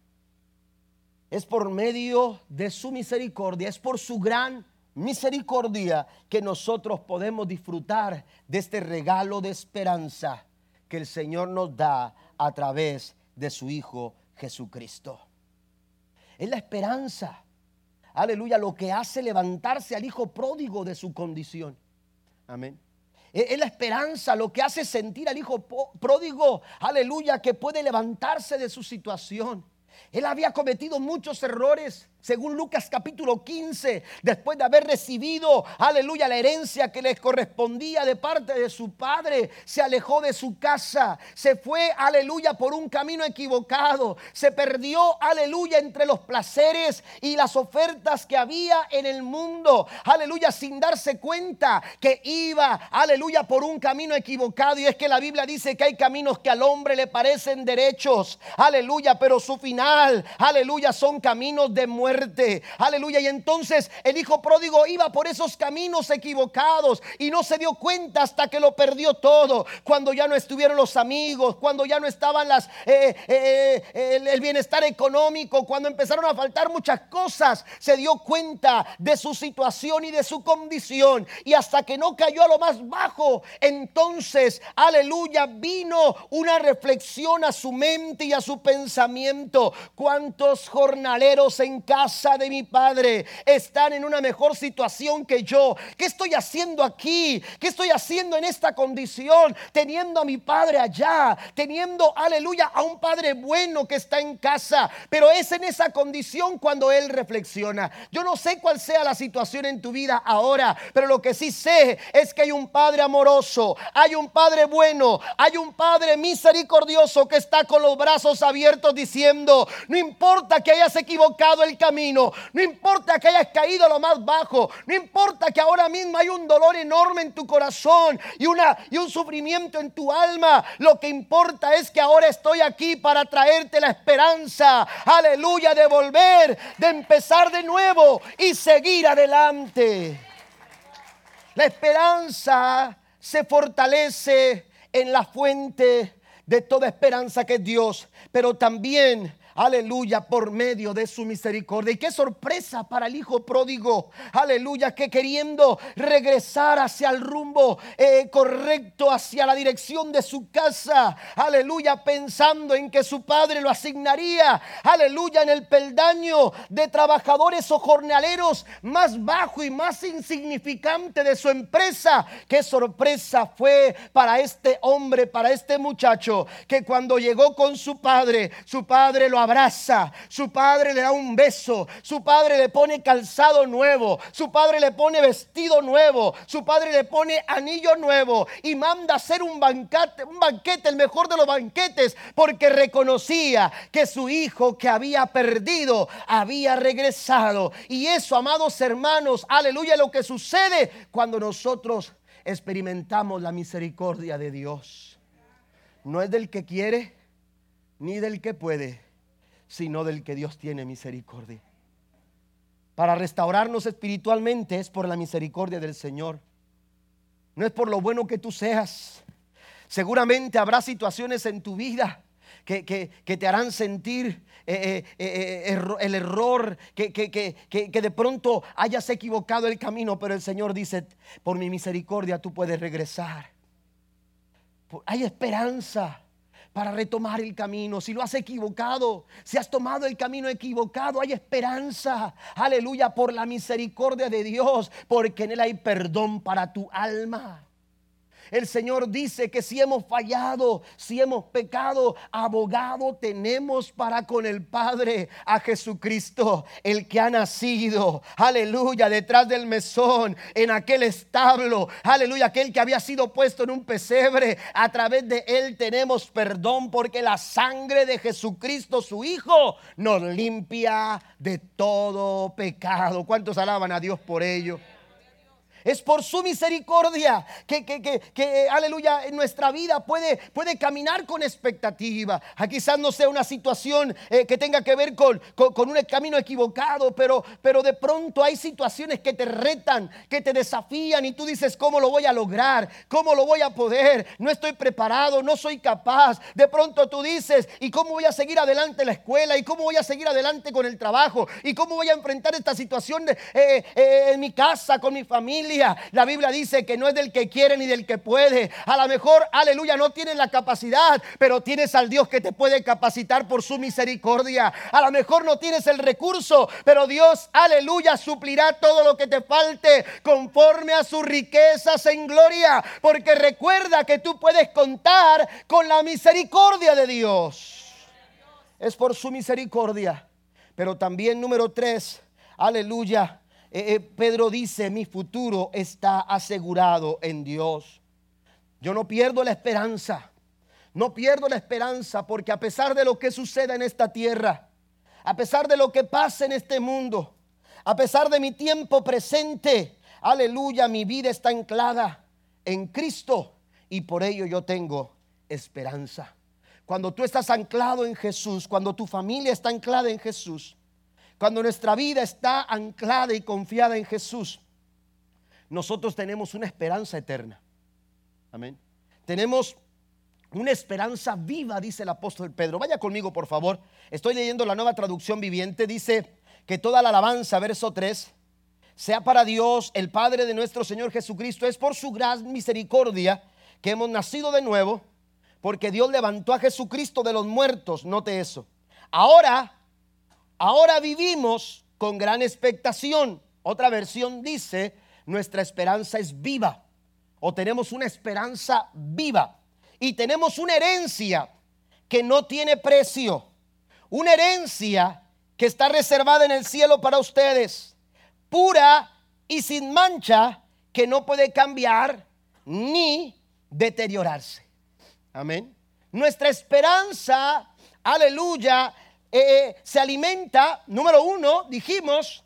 es por medio de su misericordia, es por su gran misericordia que nosotros podemos disfrutar de este regalo de esperanza que el Señor nos da a través de su Hijo Jesucristo. Es la esperanza, aleluya, lo que hace levantarse al Hijo pródigo de su condición. Amén. Es la esperanza lo que hace sentir al Hijo pródigo, aleluya, que puede levantarse de su situación. Él había cometido muchos errores según Lucas capítulo 15, después de haber recibido, aleluya, la herencia que le correspondía de parte de su padre, se alejó de su casa, se fue, aleluya, por un camino equivocado, se perdió, aleluya, entre los placeres y las ofertas que había en el mundo, aleluya, sin darse cuenta que iba, aleluya, por un camino equivocado. Y es que la Biblia dice que hay caminos que al hombre le parecen derechos, aleluya, pero su final, aleluya, son caminos de muerte Aleluya. Y entonces el hijo pródigo iba por esos caminos equivocados y no se dio cuenta hasta que lo perdió todo. Cuando ya no estuvieron los amigos, cuando ya no estaban las, eh, eh, eh, el, el bienestar económico, cuando empezaron a faltar muchas cosas, se dio cuenta de su situación y de su condición. Y hasta que no cayó a lo más bajo, entonces, aleluya, vino una reflexión a su mente y a su pensamiento. ¿Cuántos jornaleros en casa de mi padre están en una mejor situación que yo? ¿Qué estoy haciendo aquí? ¿Qué estoy haciendo en esta condición? Teniendo a mi padre allá, teniendo, aleluya, a un padre bueno que está en casa. Pero es en esa condición cuando él reflexiona. Yo no sé cuál sea la situación en tu vida ahora, pero lo que sí sé es que hay un padre amoroso, hay un padre bueno, hay un padre misericordioso que está con los brazos abiertos diciendo, no importa que hayas equivocado el camino, no importa que hayas caído a lo más bajo, no importa que ahora mismo hay un dolor enorme en tu corazón y, una, y un sufrimiento en tu alma, lo que importa es que ahora estoy aquí para traerte la esperanza, aleluya, de volver, de empezar de nuevo y seguir adelante. La esperanza se fortalece en la fuente de toda esperanza que es Dios, pero también aleluya, por medio de su misericordia. Y qué sorpresa para el hijo pródigo, aleluya, que queriendo regresar hacia el rumbo eh, correcto, hacia la dirección de su casa, aleluya, pensando en que su padre lo asignaría, aleluya, en el peldaño de trabajadores o jornaleros más bajo y más insignificante de su empresa. Qué sorpresa fue para este hombre, para este muchacho, que cuando llegó con su padre, su padre lo abraza, su padre le da un beso, su padre le pone calzado nuevo, su padre le pone vestido nuevo, su padre le pone anillo nuevo y manda hacer un banquete, un banquete, el mejor de los banquetes, porque reconocía que su hijo que había perdido había regresado. Y eso, amados hermanos, aleluya, lo que sucede cuando nosotros experimentamos la misericordia de Dios. No es del que quiere ni del que puede, sino del que Dios tiene misericordia. Para restaurarnos espiritualmente es por la misericordia del Señor. No es por lo bueno que tú seas. Seguramente habrá situaciones en tu vida que, te harán sentir eh, eh, eh, el error, que, que de pronto hayas equivocado el camino, pero el Señor dice, por mi misericordia tú puedes regresar. Hay esperanza para retomar el camino. Si lo has equivocado, si has tomado el camino equivocado, hay esperanza. Aleluya por la misericordia de Dios, porque en Él hay perdón para tu alma. El Señor dice que si hemos fallado, si hemos pecado, abogado tenemos para con el Padre a Jesucristo, el que ha nacido, aleluya, detrás del mesón, en aquel establo, aleluya, aquel que había sido puesto en un pesebre. A través de él tenemos perdón porque la sangre de Jesucristo, su Hijo, nos limpia de todo pecado. ¿Cuántos alaban a Dios por ello? Es por su misericordia que, que, que, aleluya, en nuestra vida puede, puede caminar con expectativa. Ah, quizás no sea una situación eh, que tenga que ver con, con, un camino equivocado, pero, pero de pronto hay situaciones que te retan, que te desafían y tú dices, ¿cómo lo voy a lograr? ¿Cómo lo voy a poder? No estoy preparado, no soy capaz. De pronto tú dices, ¿y cómo voy a seguir adelante en la escuela? ¿Y cómo voy a seguir adelante con el trabajo? ¿Y cómo voy a enfrentar esta situación eh, eh, en mi casa, con mi familia? La Biblia dice que no es del que quiere ni del que puede. A lo mejor, aleluya, no tienes la capacidad, pero tienes al Dios que te puede capacitar por su misericordia. A lo mejor no tienes el recurso, pero Dios, aleluya, suplirá todo lo que te falte conforme a sus riquezas en gloria. Porque recuerda que tú puedes contar con la misericordia de Dios. Es por su misericordia. Pero también número tres, aleluya eh, eh, Pedro dice, mi futuro está asegurado en Dios. Yo no pierdo la esperanza. No pierdo la esperanza porque a pesar de lo que suceda en esta tierra, a pesar de lo que pase en este mundo, a pesar de mi tiempo presente, aleluya, mi vida está anclada en Cristo y por ello yo tengo esperanza. Cuando tú estás anclado en Jesús, cuando tu familia está anclada en Jesús, cuando nuestra vida está anclada y confiada en Jesús, nosotros tenemos una esperanza eterna. Amén. Tenemos una esperanza viva, dice el apóstol Pedro. Vaya conmigo, por favor. Estoy leyendo la nueva traducción viviente. Dice que toda la alabanza, verso 3, sea para Dios, el Padre de nuestro Señor Jesucristo. Es por su gran misericordia que hemos nacido de nuevo, porque Dios levantó a Jesucristo de los muertos. Note eso. Ahora, ahora vivimos con gran expectación. Otra versión dice, nuestra esperanza es viva. O tenemos una esperanza viva. Y tenemos una herencia que no tiene precio. Una herencia que está reservada en el cielo para ustedes. Pura y sin mancha que no puede cambiar ni deteriorarse. Amén. Nuestra esperanza, aleluya, eh, eh, se alimenta, número uno, dijimos,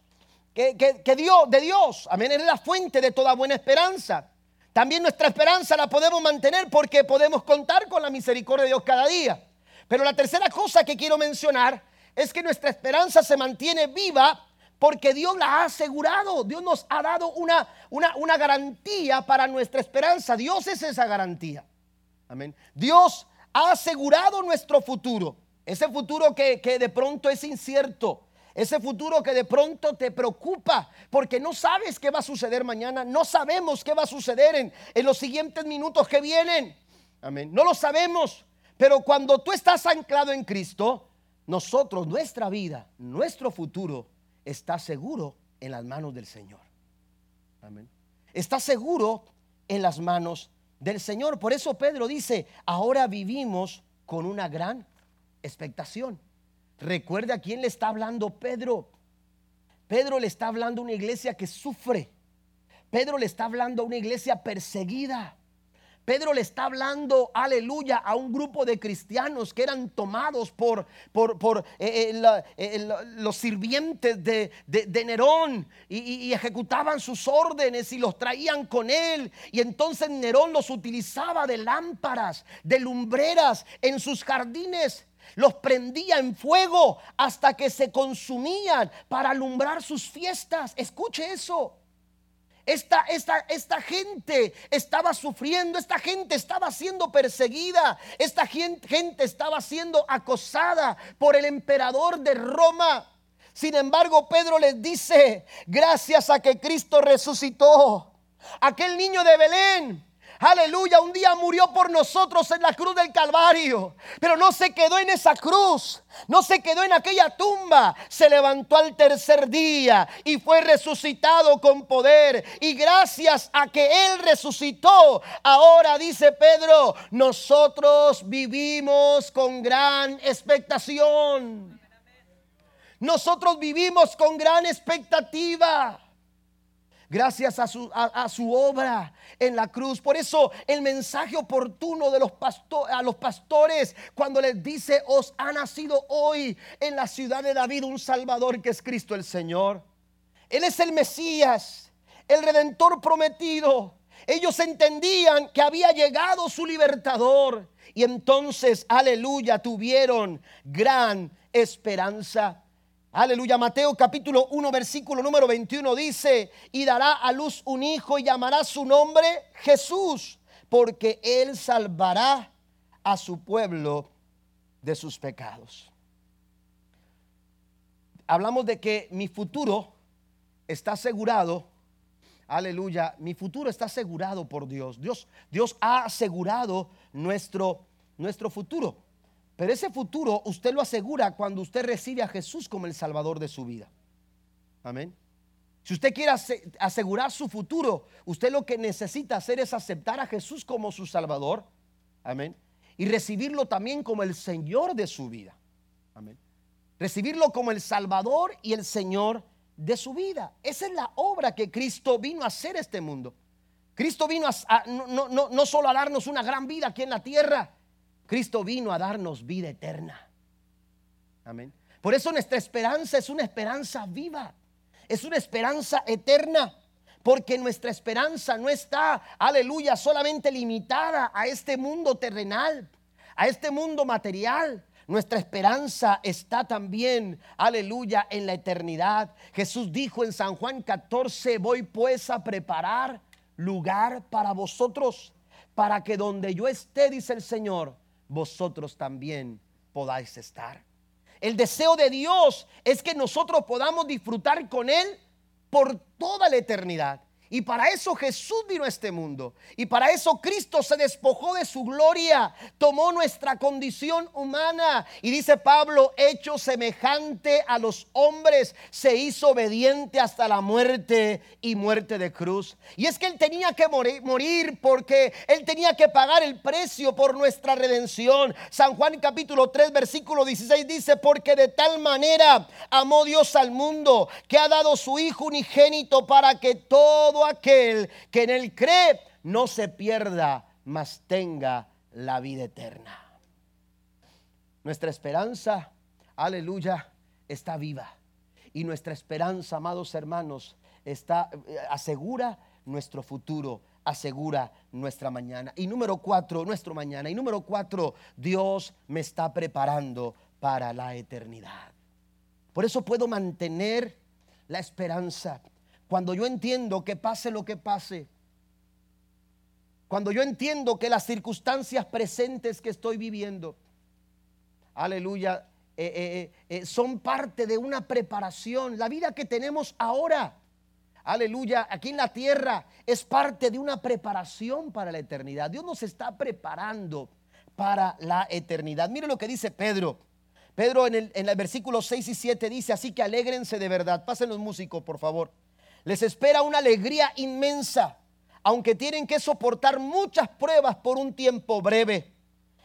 que, que, Dios, de Dios, amén, es la fuente de toda buena esperanza. También nuestra esperanza la podemos mantener porque podemos contar con la misericordia de Dios cada día. Pero la tercera cosa que quiero mencionar es que nuestra esperanza se mantiene viva porque Dios la ha asegurado. Dios nos ha dado una, una, una garantía para nuestra esperanza. Dios es esa garantía. Amén. Dios ha asegurado nuestro futuro. Ese futuro que, de pronto es incierto. Ese futuro que de pronto te preocupa porque no sabes qué va a suceder mañana. No sabemos qué va a suceder en, en los siguientes minutos que vienen. Amén. No lo sabemos. Pero cuando tú estás anclado en Cristo, nosotros, nuestra vida, nuestro futuro está seguro en las manos del Señor. Amén. Está seguro en las manos del Señor. Por eso Pedro dice, ahora vivimos con una gran expectación. Recuerda a quién le está hablando Pedro. Pedro le está hablando a una iglesia que sufre. Pedro le está hablando a una iglesia perseguida. Pedro le está hablando, aleluya, a un grupo de cristianos que eran tomados por, por, por eh, eh, eh, los sirvientes de, de, Nerón y, y, ejecutaban sus órdenes y los traían con él. Y entonces Nerón los utilizaba de lámparas, de lumbreras en sus jardines los prendía en fuego hasta que se consumían para alumbrar sus fiestas. Escuche eso. Esta, esta, esta, gente estaba sufriendo, esta gente estaba siendo perseguida, esta gente, gente estaba siendo acosada por el emperador de Roma. Sin embargo, Pedro les dice, gracias a que Cristo resucitó, aquel niño de Belén aleluya, un día murió por nosotros en la cruz del Calvario, pero no se quedó en esa cruz, no se quedó en aquella tumba, se levantó al tercer día y fue resucitado con poder. Y gracias a que Él resucitó, ahora dice Pedro, nosotros vivimos con gran expectación. Nosotros vivimos con gran expectativa gracias a su, a, su, obra en la cruz. Por eso el mensaje oportuno de los a los pastores cuando les dice, os ha nacido hoy en la ciudad de David un Salvador que es Cristo el Señor. Él es el Mesías, el Redentor prometido. Ellos entendían que había llegado su libertador y entonces, aleluya, tuvieron gran esperanza. Aleluya, Mateo capítulo 1 versículo número 21 dice, y dará a luz un hijo y llamará su nombre Jesús, porque él salvará a su pueblo de sus pecados. Hablamos de que mi futuro está asegurado. Aleluya, mi futuro está asegurado por Dios. Dios, Dios ha asegurado nuestro, nuestro futuro. Pero ese futuro usted lo asegura cuando usted recibe a Jesús como el Salvador de su vida. Amén. Si usted quiere asegurar su futuro, usted lo que necesita hacer es aceptar a Jesús como su Salvador. Amén. Y recibirlo también como el Señor de su vida. Amén. Recibirlo como el Salvador y el Señor de su vida. Esa es la obra que Cristo vino a hacer este mundo. Cristo vino a, no, solo a darnos una gran vida aquí en la tierra, Cristo vino a darnos vida eterna. Amén. Por eso nuestra esperanza es una esperanza viva. Es una esperanza eterna. Porque nuestra esperanza no está, aleluya, solamente limitada a este mundo terrenal, a este mundo material. Nuestra esperanza está también, aleluya, en la eternidad. Jesús dijo en San Juan 14, voy pues a preparar lugar para vosotros, para que donde yo esté, dice el Señor, vosotros también podáis estar. El deseo de Dios es que nosotros podamos disfrutar con Él por toda la eternidad. Y para eso Jesús vino a este mundo. Y para eso Cristo se despojó de su gloria, tomó nuestra condición humana. Y dice Pablo, hecho semejante a los hombres, se hizo obediente hasta la muerte y muerte de cruz. Y es que él tenía que morir, porque él tenía que pagar el precio por nuestra redención. San Juan capítulo 3 versículo 16 dice, porque de tal manera amó Dios al mundo que ha dado su Hijo unigénito para que todo aquel que en él cree no se pierda, mas tenga la vida eterna. Nuestra esperanza, aleluya, está viva. Y nuestra esperanza, amados hermanos, está eh, asegura nuestro futuro, asegura nuestra mañana. Y número cuatro, nuestro mañana. Y número cuatro, Dios me está preparando para la eternidad. Por eso puedo mantener la esperanza. Cuando yo entiendo que pase lo que pase, cuando yo entiendo que las circunstancias presentes que estoy viviendo, aleluya, eh, eh, eh, son parte de una preparación. La vida que tenemos ahora, aleluya, aquí en la tierra, es parte de una preparación para la eternidad. Dios nos está preparando para la eternidad. Mire lo que dice Pedro. Pedro en el, en el versículo 6 y 7 dice, así que alégrense de verdad. Pasen los músicos, por favor. Les espera una alegría inmensa, aunque tienen que soportar muchas pruebas por un tiempo breve.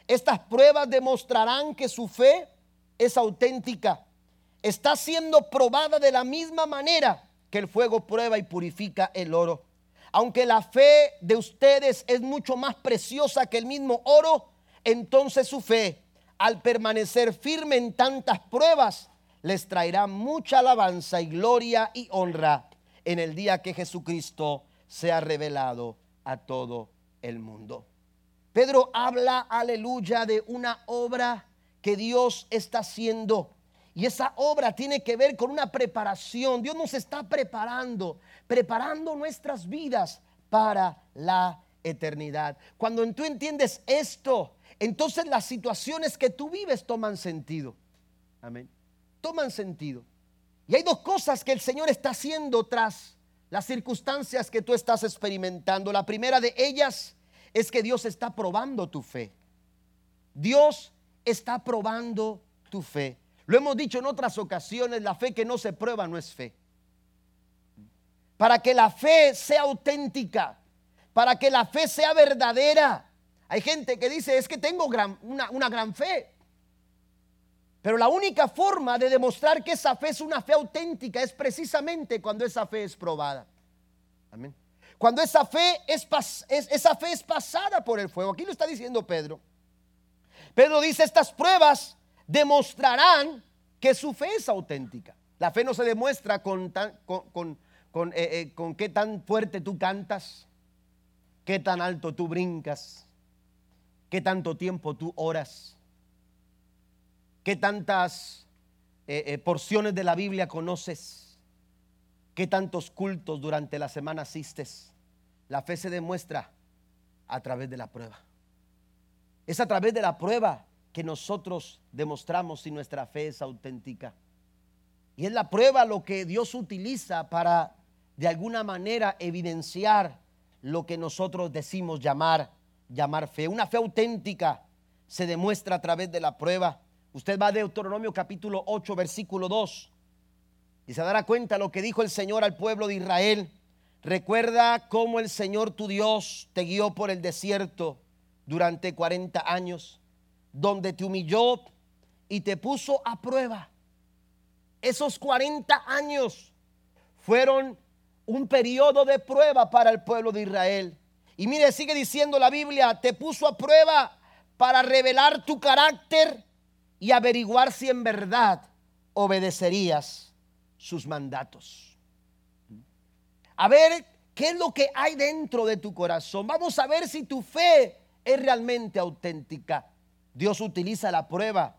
Estas pruebas demostrarán que su fe es auténtica. Está siendo probada de la misma manera que el fuego prueba y purifica el oro. Aunque la fe de ustedes es mucho más preciosa que el mismo oro, entonces su fe, al permanecer firme en tantas pruebas, les traerá mucha alabanza y gloria y honra en el día que Jesucristo sea revelado a todo el mundo. Pedro habla, aleluya, de una obra que Dios está haciendo. Y esa obra tiene que ver con una preparación. Dios nos está preparando, preparando nuestras vidas para la eternidad. Cuando tú entiendes esto, entonces las situaciones que tú vives toman sentido. Amén. Toman sentido. Y hay dos cosas que el Señor está haciendo tras las circunstancias que tú estás experimentando. La primera de ellas es que Dios está probando tu fe. Dios está probando tu fe. Lo hemos dicho en otras ocasiones, la fe que no se prueba no es fe. Para que la fe sea auténtica, para que la fe sea verdadera. Hay gente que dice, es que tengo una, gran fe. Pero la única forma de demostrar que esa fe es una fe auténtica es precisamente cuando esa fe es probada. Amén. Cuando esa fe es, esa fe es pasada por el fuego. Aquí lo está diciendo Pedro. Pedro dice, estas pruebas demostrarán que su fe es auténtica. La fe no se demuestra con, con, con, eh, eh, con qué tan fuerte tú cantas, qué tan alto tú brincas, qué tanto tiempo tú oras ¿Qué tantas eh, eh, porciones de la Biblia conoces? ¿Qué tantos cultos durante la semana asistes? La fe se demuestra a través de la prueba. Es a través de la prueba que nosotros demostramos si nuestra fe es auténtica. Y es la prueba lo que Dios utiliza para de alguna manera evidenciar lo que nosotros decimos llamar llamar fe. Una fe auténtica se demuestra a través de la prueba. Usted va a Deuteronomio capítulo 8, versículo 2, y se dará cuenta lo que dijo el Señor al pueblo de Israel. Recuerda cómo el Señor tu Dios te guió por el desierto durante 40 años, donde te humilló y te puso a prueba. Esos 40 años fueron un periodo de prueba para el pueblo de Israel. Y mire, sigue diciendo la Biblia, te puso a prueba para revelar tu carácter y averiguar si en verdad obedecerías sus mandatos. A ver qué es lo que hay dentro de tu corazón. Vamos a ver si tu fe es realmente auténtica. Dios utiliza la prueba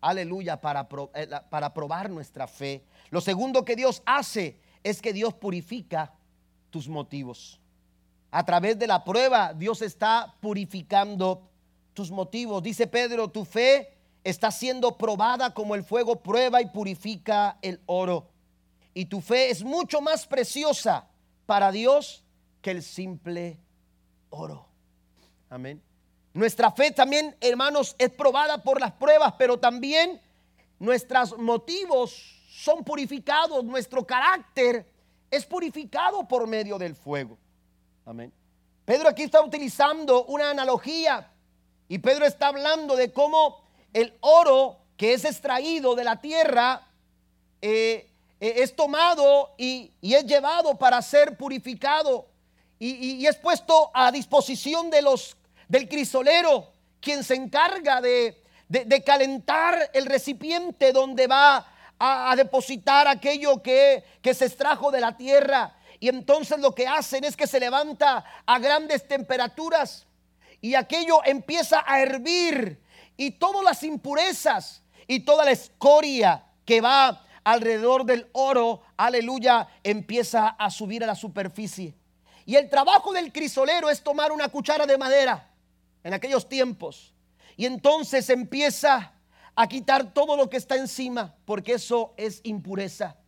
aleluya, para, eh, para probar nuestra fe. Lo segundo que Dios hace es que Dios purifica tus motivos. A través de la prueba, Dios está purificando tus motivos. Dice Pedro, tu fe está siendo probada como el fuego prueba y purifica el oro. Y tu fe es mucho más preciosa para Dios que el simple oro. Amén. Nuestra fe también, hermanos, es probada por las pruebas, pero también nuestros motivos son purificados, nuestro carácter es purificado por medio del fuego. Amén. Pedro aquí está utilizando una analogía y Pedro está hablando de cómo el oro que es extraído de la tierra eh, eh, es tomado y, es llevado para ser purificado y, es puesto a disposición de los, del crisolero, quien se encarga de, calentar el recipiente donde va a, depositar aquello que, que se extrajo de la tierra. Y entonces lo que hacen es que se levanta a grandes temperaturas y aquello empieza a hervir y todas las impurezas y toda la escoria que va alrededor del oro, aleluya, empieza a subir a la superficie. Y el trabajo del crisolero es tomar una cuchara de madera en aquellos tiempos. Y entonces empieza a quitar todo lo que está encima, porque eso es impureza.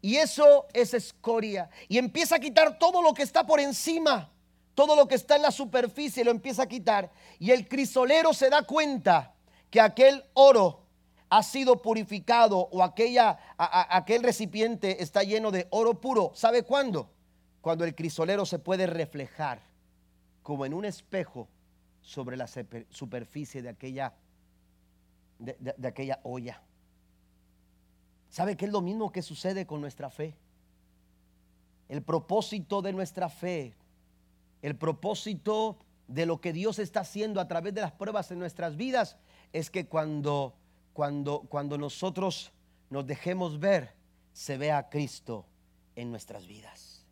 Y eso es escoria. Y empieza a quitar todo lo que está por encima, todo lo que está en la superficie, lo empieza a quitar. Y el crisolero se da cuenta que aquel oro ha sido purificado o aquella, aquel recipiente está lleno de oro puro. ¿Sabe cuándo? Cuando el crisolero se puede reflejar como en un espejo sobre la superficie de aquella, de aquella olla. ¿Sabe que es lo mismo que sucede con nuestra fe? El propósito de nuestra fe, el propósito de lo que Dios está haciendo a través de las pruebas en nuestras vidas es que cuando cuando, cuando nosotros nos dejemos ver, se vea a Cristo en nuestras vidas.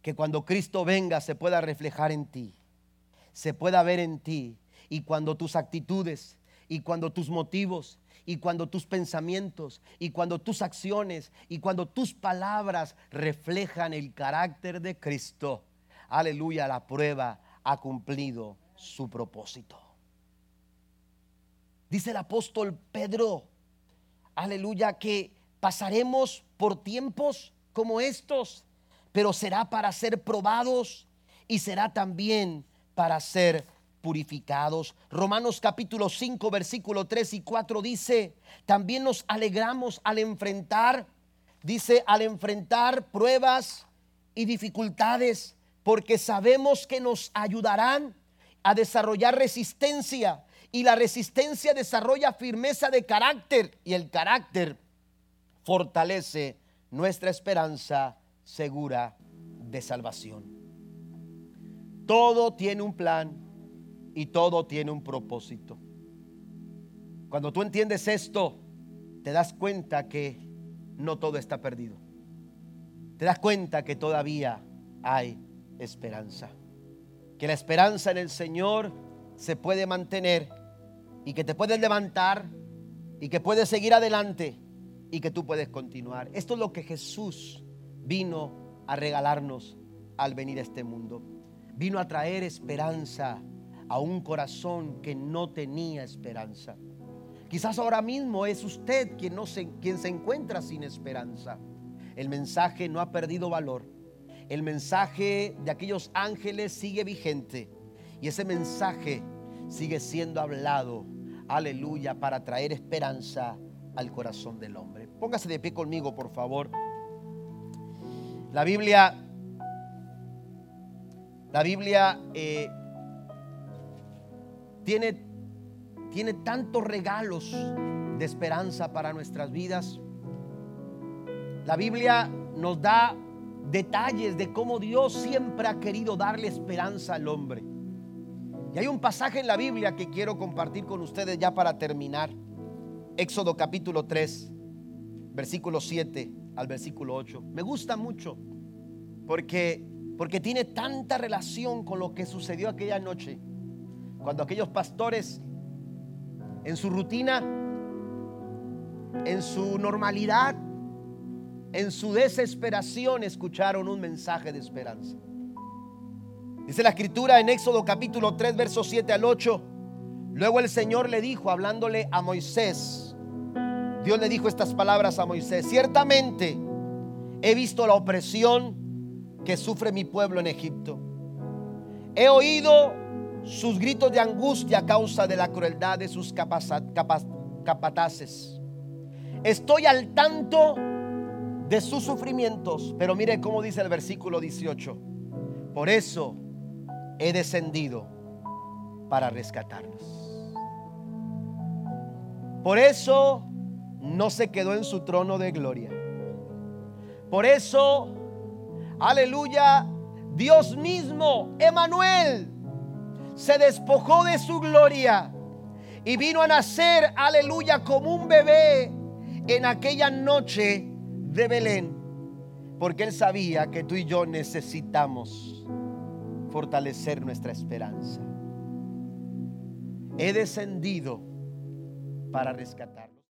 Que cuando Cristo venga se pueda reflejar en ti, se pueda ver en ti. Y cuando tus actitudes, y cuando tus motivos, y cuando tus pensamientos, y cuando tus acciones, y cuando tus palabras reflejan el carácter de Cristo, aleluya, la prueba ha cumplido su propósito. Dice el apóstol Pedro, aleluya, que pasaremos por tiempos como estos, pero será para ser probados y será también para ser purificados. Romanos capítulo 5, versículo 3 y 4 dice, también nos alegramos al enfrentar, dice, al enfrentar pruebas y dificultades, porque sabemos que nos ayudarán a desarrollar resistencia y la resistencia desarrolla firmeza de carácter y el carácter fortalece nuestra esperanza segura de salvación. Todo tiene un plan y todo tiene un propósito. Cuando tú entiendes esto, te das cuenta que no todo está perdido. Te das cuenta que todavía hay esperanza. Que la esperanza en el Señor se puede mantener y que te puedes levantar y que puedes seguir adelante y que tú puedes continuar. Esto es lo que Jesús vino a regalarnos al venir a este mundo. Vino a traer esperanza a un corazón que no tenía esperanza. Quizás ahora mismo es usted quien, no se, quien se encuentra sin esperanza. El mensaje no ha perdido valor. El mensaje de aquellos ángeles sigue vigente. Y ese mensaje sigue siendo hablado, aleluya, para traer esperanza al corazón del hombre. Póngase de pie conmigo, por favor. La Biblia, la Biblia eh, tiene, tiene tantos regalos de esperanza para nuestras vidas. La Biblia nos da detalles de cómo Dios siempre ha querido darle esperanza al hombre. Y hay un pasaje en la Biblia que quiero compartir con ustedes ya para terminar. Éxodo capítulo 3, versículo 7 al versículo 8. Me gusta mucho porque, porque tiene tanta relación con lo que sucedió aquella noche. Cuando aquellos pastores en su rutina en su normalidad, en su desesperación, escucharon un mensaje de esperanza. Dice la escritura en Éxodo capítulo 3, versos 7 al 8. Luego el Señor le dijo, hablándole a Moisés, Dios le dijo estas palabras a Moisés, ciertamente he visto la opresión que sufre mi pueblo en Egipto. He oído sus gritos de angustia a causa de la crueldad de sus capataces. Estoy al tanto de sus sufrimientos, pero mire cómo dice el versículo 18. Por eso he descendido para rescatarlos. Por eso no se quedó en su trono de gloria. Por eso, aleluya, Dios mismo, Emanuel, se despojó de su gloria y vino a nacer, aleluya, como un bebé en aquella noche de Belén, porque él sabía que tú y yo necesitamos fortalecer nuestra esperanza. He descendido para rescatar.